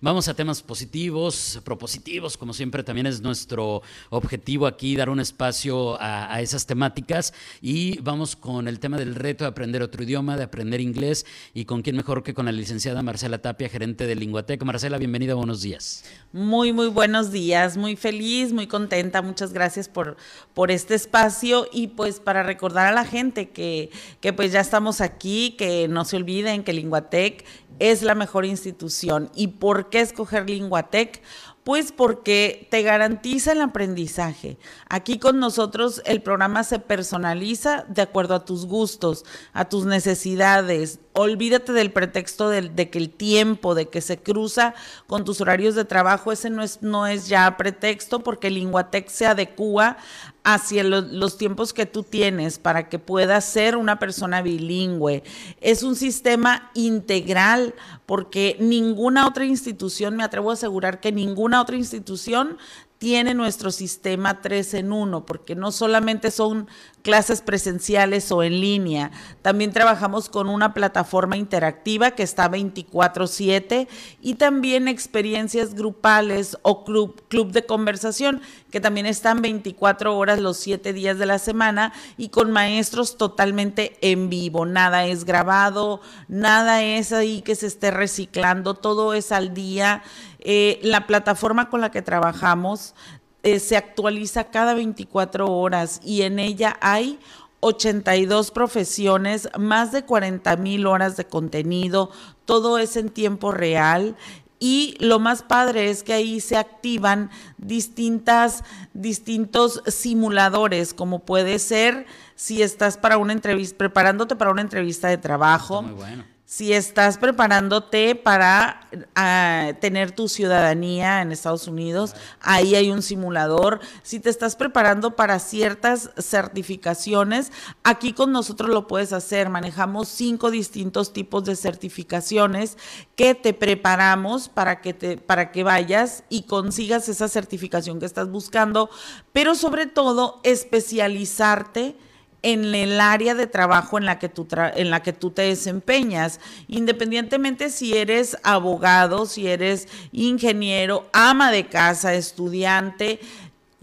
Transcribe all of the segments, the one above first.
Vamos a temas positivos, propositivos, como siempre también es nuestro objetivo aquí, dar un espacio a, esas temáticas. Y vamos con el tema del reto de aprender otro idioma, de aprender inglés, y con quién mejor que con la licenciada Marcela Tapia, gerente de Linguatec. Marcela, bienvenida, buenos días. Muy, muy buenos días, muy feliz, muy contenta, muchas gracias por, por este espacio y pues para recordar a la gente que, que pues ya estamos aquí, que no se olviden que Linguatec es la mejor institución. ¿Y por qué escoger Linguatec? Pues porque te garantiza el aprendizaje. Aquí con nosotros el programa se personaliza de acuerdo a tus gustos, a tus necesidades. Olvídate del pretexto de, que el tiempo, de que se cruza con tus horarios de trabajo, ese no es, no es ya pretexto porque Linguatec se adecua hacia los tiempos que tú tienes para que puedas ser una persona bilingüe. Es un sistema integral porque ninguna otra institución, me atrevo a asegurar que ninguna otra institución tiene nuestro sistema 3 en 1, porque no solamente son clases presenciales o en línea, también trabajamos con una plataforma interactiva que está 24/7 y también experiencias grupales o club, club de conversación que también están 24 horas los 7 días de la semana y con maestros totalmente en vivo, nada es grabado, nada es ahí que se esté reciclando, todo es al día eh, la plataforma con la que trabajamos eh, se actualiza cada 24 horas y en ella hay 82 profesiones, más de 40 mil horas de contenido, todo es en tiempo real y lo más padre es que ahí se activan distintas, distintos simuladores, como puede ser si estás para una entrevista, preparándote para una entrevista de trabajo. muy bueno si estás preparándote para ah, tener tu ciudadanía en Estados Unidos, ahí hay un simulador. Si te estás preparando para ciertas certificaciones, aquí con nosotros lo puedes hacer. Manejamos cinco distintos tipos de certificaciones que te preparamos para que te para que vayas y consigas esa certificación que estás buscando, pero sobre todo especializarte en el área de trabajo en la que tú en la que tú te desempeñas, independientemente si eres abogado, si eres ingeniero, ama de casa, estudiante,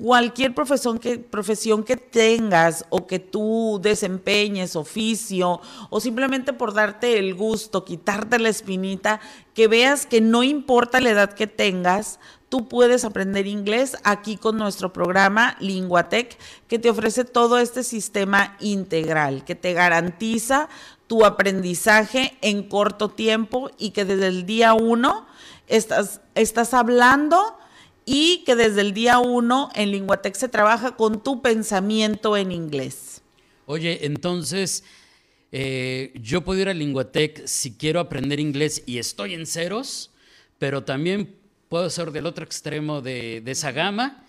cualquier profesión que, profesión que tengas o que tú desempeñes, oficio, o simplemente por darte el gusto, quitarte la espinita, que veas que no importa la edad que tengas, tú puedes aprender inglés aquí con nuestro programa Linguatec, que te ofrece todo este sistema integral, que te garantiza tu aprendizaje en corto tiempo y que desde el día uno estás, estás hablando y que desde el día uno en Linguatec se trabaja con tu pensamiento en inglés. Oye, entonces... Eh, yo puedo ir a Linguatec si quiero aprender inglés y estoy en ceros, pero también puedo ser del otro extremo de, esa gama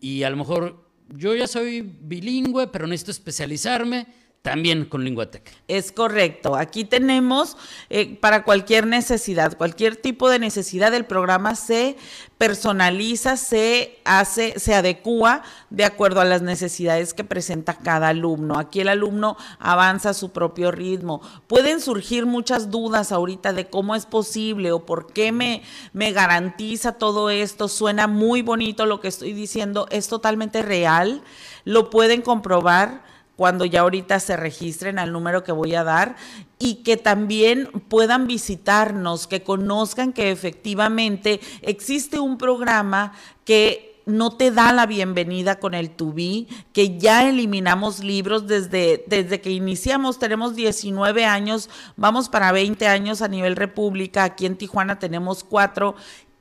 y a lo mejor yo ya soy bilingüe, pero necesito especializarme también con Linguatec. Es correcto. Aquí tenemos eh, para cualquier necesidad, cualquier tipo de necesidad, el programa se personaliza, se hace, se adecua de acuerdo a las necesidades que presenta cada alumno. Aquí el alumno avanza a su propio ritmo. Pueden surgir muchas dudas ahorita de cómo es posible o por qué me, me garantiza todo esto. Suena muy bonito lo que estoy diciendo, es totalmente real. Lo pueden comprobar cuando ya ahorita se registren al número que voy a dar y que también puedan visitarnos, que conozcan que efectivamente existe un programa que no te da la bienvenida con el Tubi, que ya eliminamos libros desde, desde que iniciamos, tenemos 19 años, vamos para 20 años a nivel república, aquí en Tijuana tenemos cuatro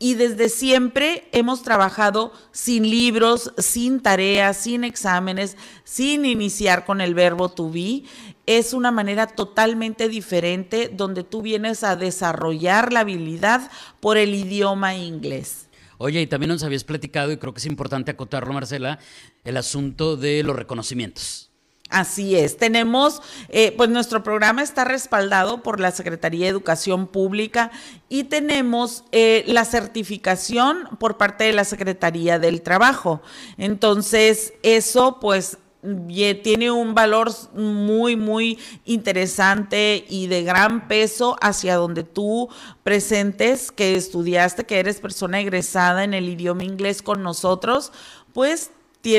y desde siempre hemos trabajado sin libros, sin tareas, sin exámenes, sin iniciar con el verbo to be. Es una manera totalmente diferente donde tú vienes a desarrollar la habilidad por el idioma inglés. Oye, y también nos habías platicado, y creo que es importante acotarlo, Marcela, el asunto de los reconocimientos. Así es, tenemos, eh, pues nuestro programa está respaldado por la Secretaría de Educación Pública y tenemos eh, la certificación por parte de la Secretaría del Trabajo. Entonces, eso pues tiene un valor muy, muy interesante y de gran peso hacia donde tú presentes que estudiaste, que eres persona egresada en el idioma inglés con nosotros, pues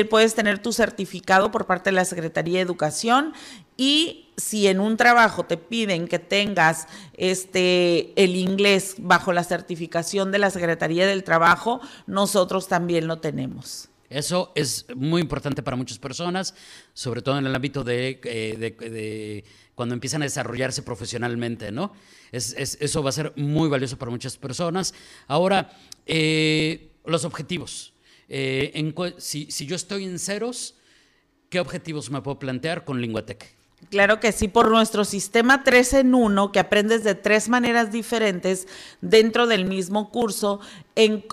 puedes tener tu certificado por parte de la Secretaría de Educación y si en un trabajo te piden que tengas este el inglés bajo la certificación de la Secretaría del Trabajo, nosotros también lo tenemos. Eso es muy importante para muchas personas, sobre todo en el ámbito de, eh, cuando empiezan a desarrollarse profesionalmente, ¿no? eso va a ser muy valioso para muchas personas. Ahora, eh, los objetivos. Eh, si, yo estoy en ceros, ¿qué objetivos me puedo plantear con Linguatec? Claro que sí, por nuestro sistema 3 en 1, que aprendes de tres maneras diferentes dentro del mismo curso,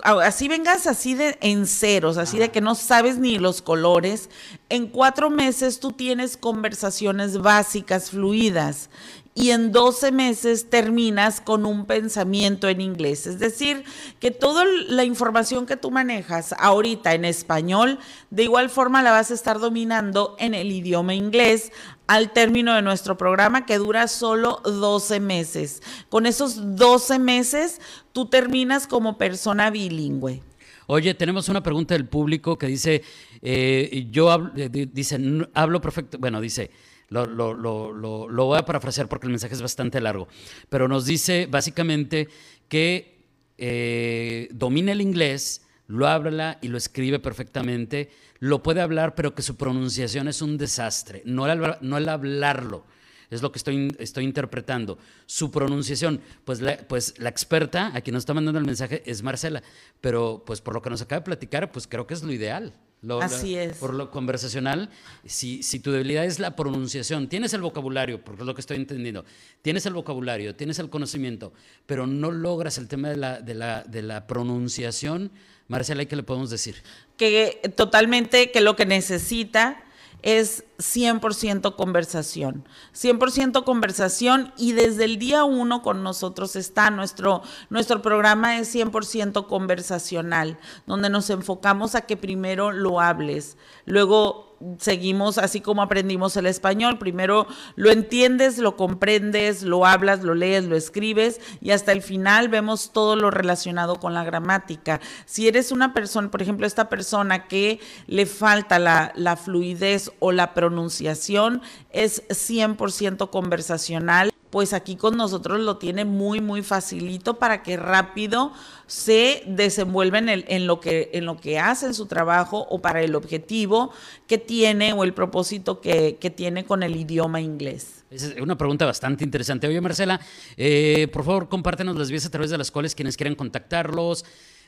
así vengas así de en ceros, así de que no sabes ni los colores, en cuatro meses tú tienes conversaciones básicas, fluidas, y en 12 meses terminas con un pensamiento en inglés. Es decir, que toda la información que tú manejas ahorita en español, de igual forma la vas a estar dominando en el idioma inglés al término de nuestro programa que dura solo 12 meses. Con esos 12 meses, tú terminas como persona bilingüe. Oye, tenemos una pregunta del público que dice, eh, yo eh, dice, hablo perfecto, bueno, dice, lo, lo, lo, lo, voy a parafrasear porque el mensaje es bastante largo, pero nos dice básicamente que eh, domina el inglés, lo habla y lo escribe perfectamente, lo puede hablar, pero que su pronunciación es un desastre, no el, no el hablarlo. Es lo que estoy, estoy interpretando. Su pronunciación, pues la, pues la experta, a quien nos está mandando el mensaje, es Marcela. Pero pues por lo que nos acaba de platicar, pues creo que es lo ideal. Así es. Por lo conversacional, si, si tu debilidad es la pronunciación, tienes el vocabulario, porque es lo que estoy entendiendo, tienes el vocabulario, tienes el conocimiento, pero no logras el tema de la, de la, de la pronunciación, Marcela, ¿qué le podemos decir? Que totalmente, que lo que necesita es 100% conversación, 100% conversación y desde el día uno con nosotros está nuestro, nuestro programa es 100% conversacional, donde nos enfocamos a que primero lo hables, luego seguimos así como aprendimos el español. Primero lo entiendes, lo comprendes, lo hablas, lo lees, lo escribes y hasta el final vemos todo lo relacionado con la gramática. Si eres una persona, por ejemplo, esta persona que le falta la, fluidez o la pronunciación, es 100% conversacional pues aquí con nosotros lo tiene muy, muy facilito para que rápido se desenvuelva en, lo, que, en lo que hace en su trabajo o para el objetivo que tiene o el propósito que, tiene con el idioma inglés. Es una pregunta bastante interesante. Oye, Marcela, eh, por favor, compártenos las vías a través de las cuales quienes quieran contactarlos,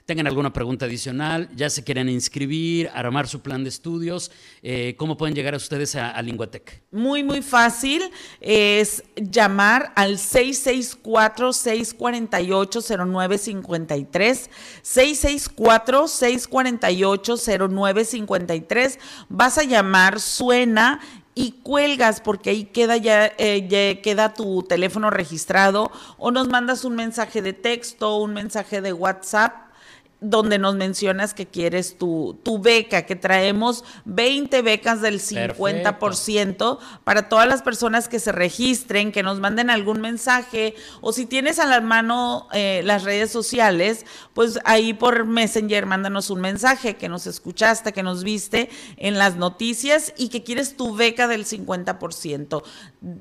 tengan alguna pregunta adicional, ya se quieren inscribir, armar su plan de estudios, eh, ¿cómo pueden llegar a ustedes a, a Linguatec? Muy, muy fácil. Es llamar al 664-648-0953. 664-648-0953. Vas a llamar, suena y cuelgas porque ahí queda eh, ya, queda tu teléfono registrado o nos mandas un mensaje de texto, un mensaje de WhatsApp donde nos mencionas que quieres tu, tu, beca, que traemos 20 becas del 50% para todas las personas que se registren, que nos manden algún mensaje, o si tienes a la mano eh, las redes sociales, pues ahí por Messenger mándanos un mensaje que nos escuchaste, que nos viste en las noticias y que quieres tu beca del 50%.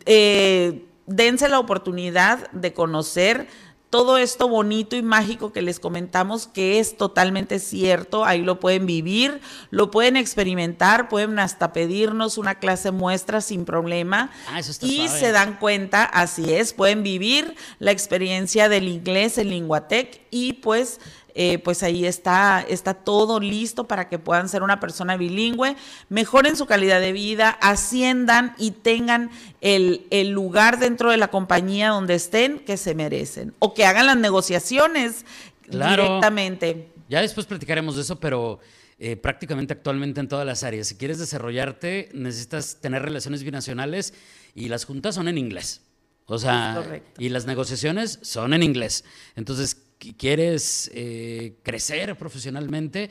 Eh, dense la oportunidad de conocer todo esto bonito y mágico que les comentamos que es totalmente cierto, ahí lo pueden vivir, lo pueden experimentar, pueden hasta pedirnos una clase muestra sin problema. Ah, y se dan cuenta, así es, pueden vivir la experiencia del inglés en Linguatec y pues eh, pues ahí está, está todo listo para que puedan ser una persona bilingüe, mejoren su calidad de vida, asciendan y tengan el, el lugar dentro de la compañía donde estén que se merecen o que hagan las negociaciones Claro. directamente. Ya después platicaremos de eso, pero eh, prácticamente actualmente en todas las áreas. Si quieres desarrollarte, necesitas tener relaciones binacionales y las juntas son en inglés. O sea, y las negociaciones son en inglés. Entonces, quieres eh, crecer profesionalmente,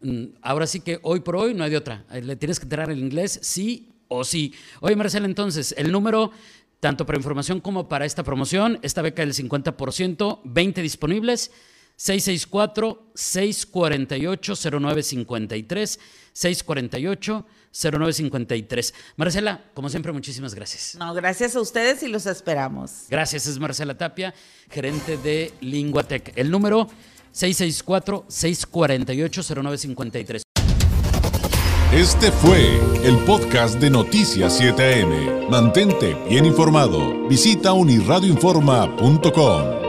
mm, ahora sí que hoy por hoy no hay de otra. Eh, Le tienes que entrar el inglés sí o sí. Oye, Marcela, entonces, el número, tanto para información como para esta promoción, esta beca del 50%, 20 disponibles. 664-648-0953, 648-0953. Marcela, como siempre, muchísimas gracias. No, gracias a ustedes y los esperamos. Gracias, es Marcela Tapia, gerente de Linguatec. El número 664-648-0953. Este fue el podcast de Noticias 7am. Mantente bien informado. Visita unirradioinforma.com.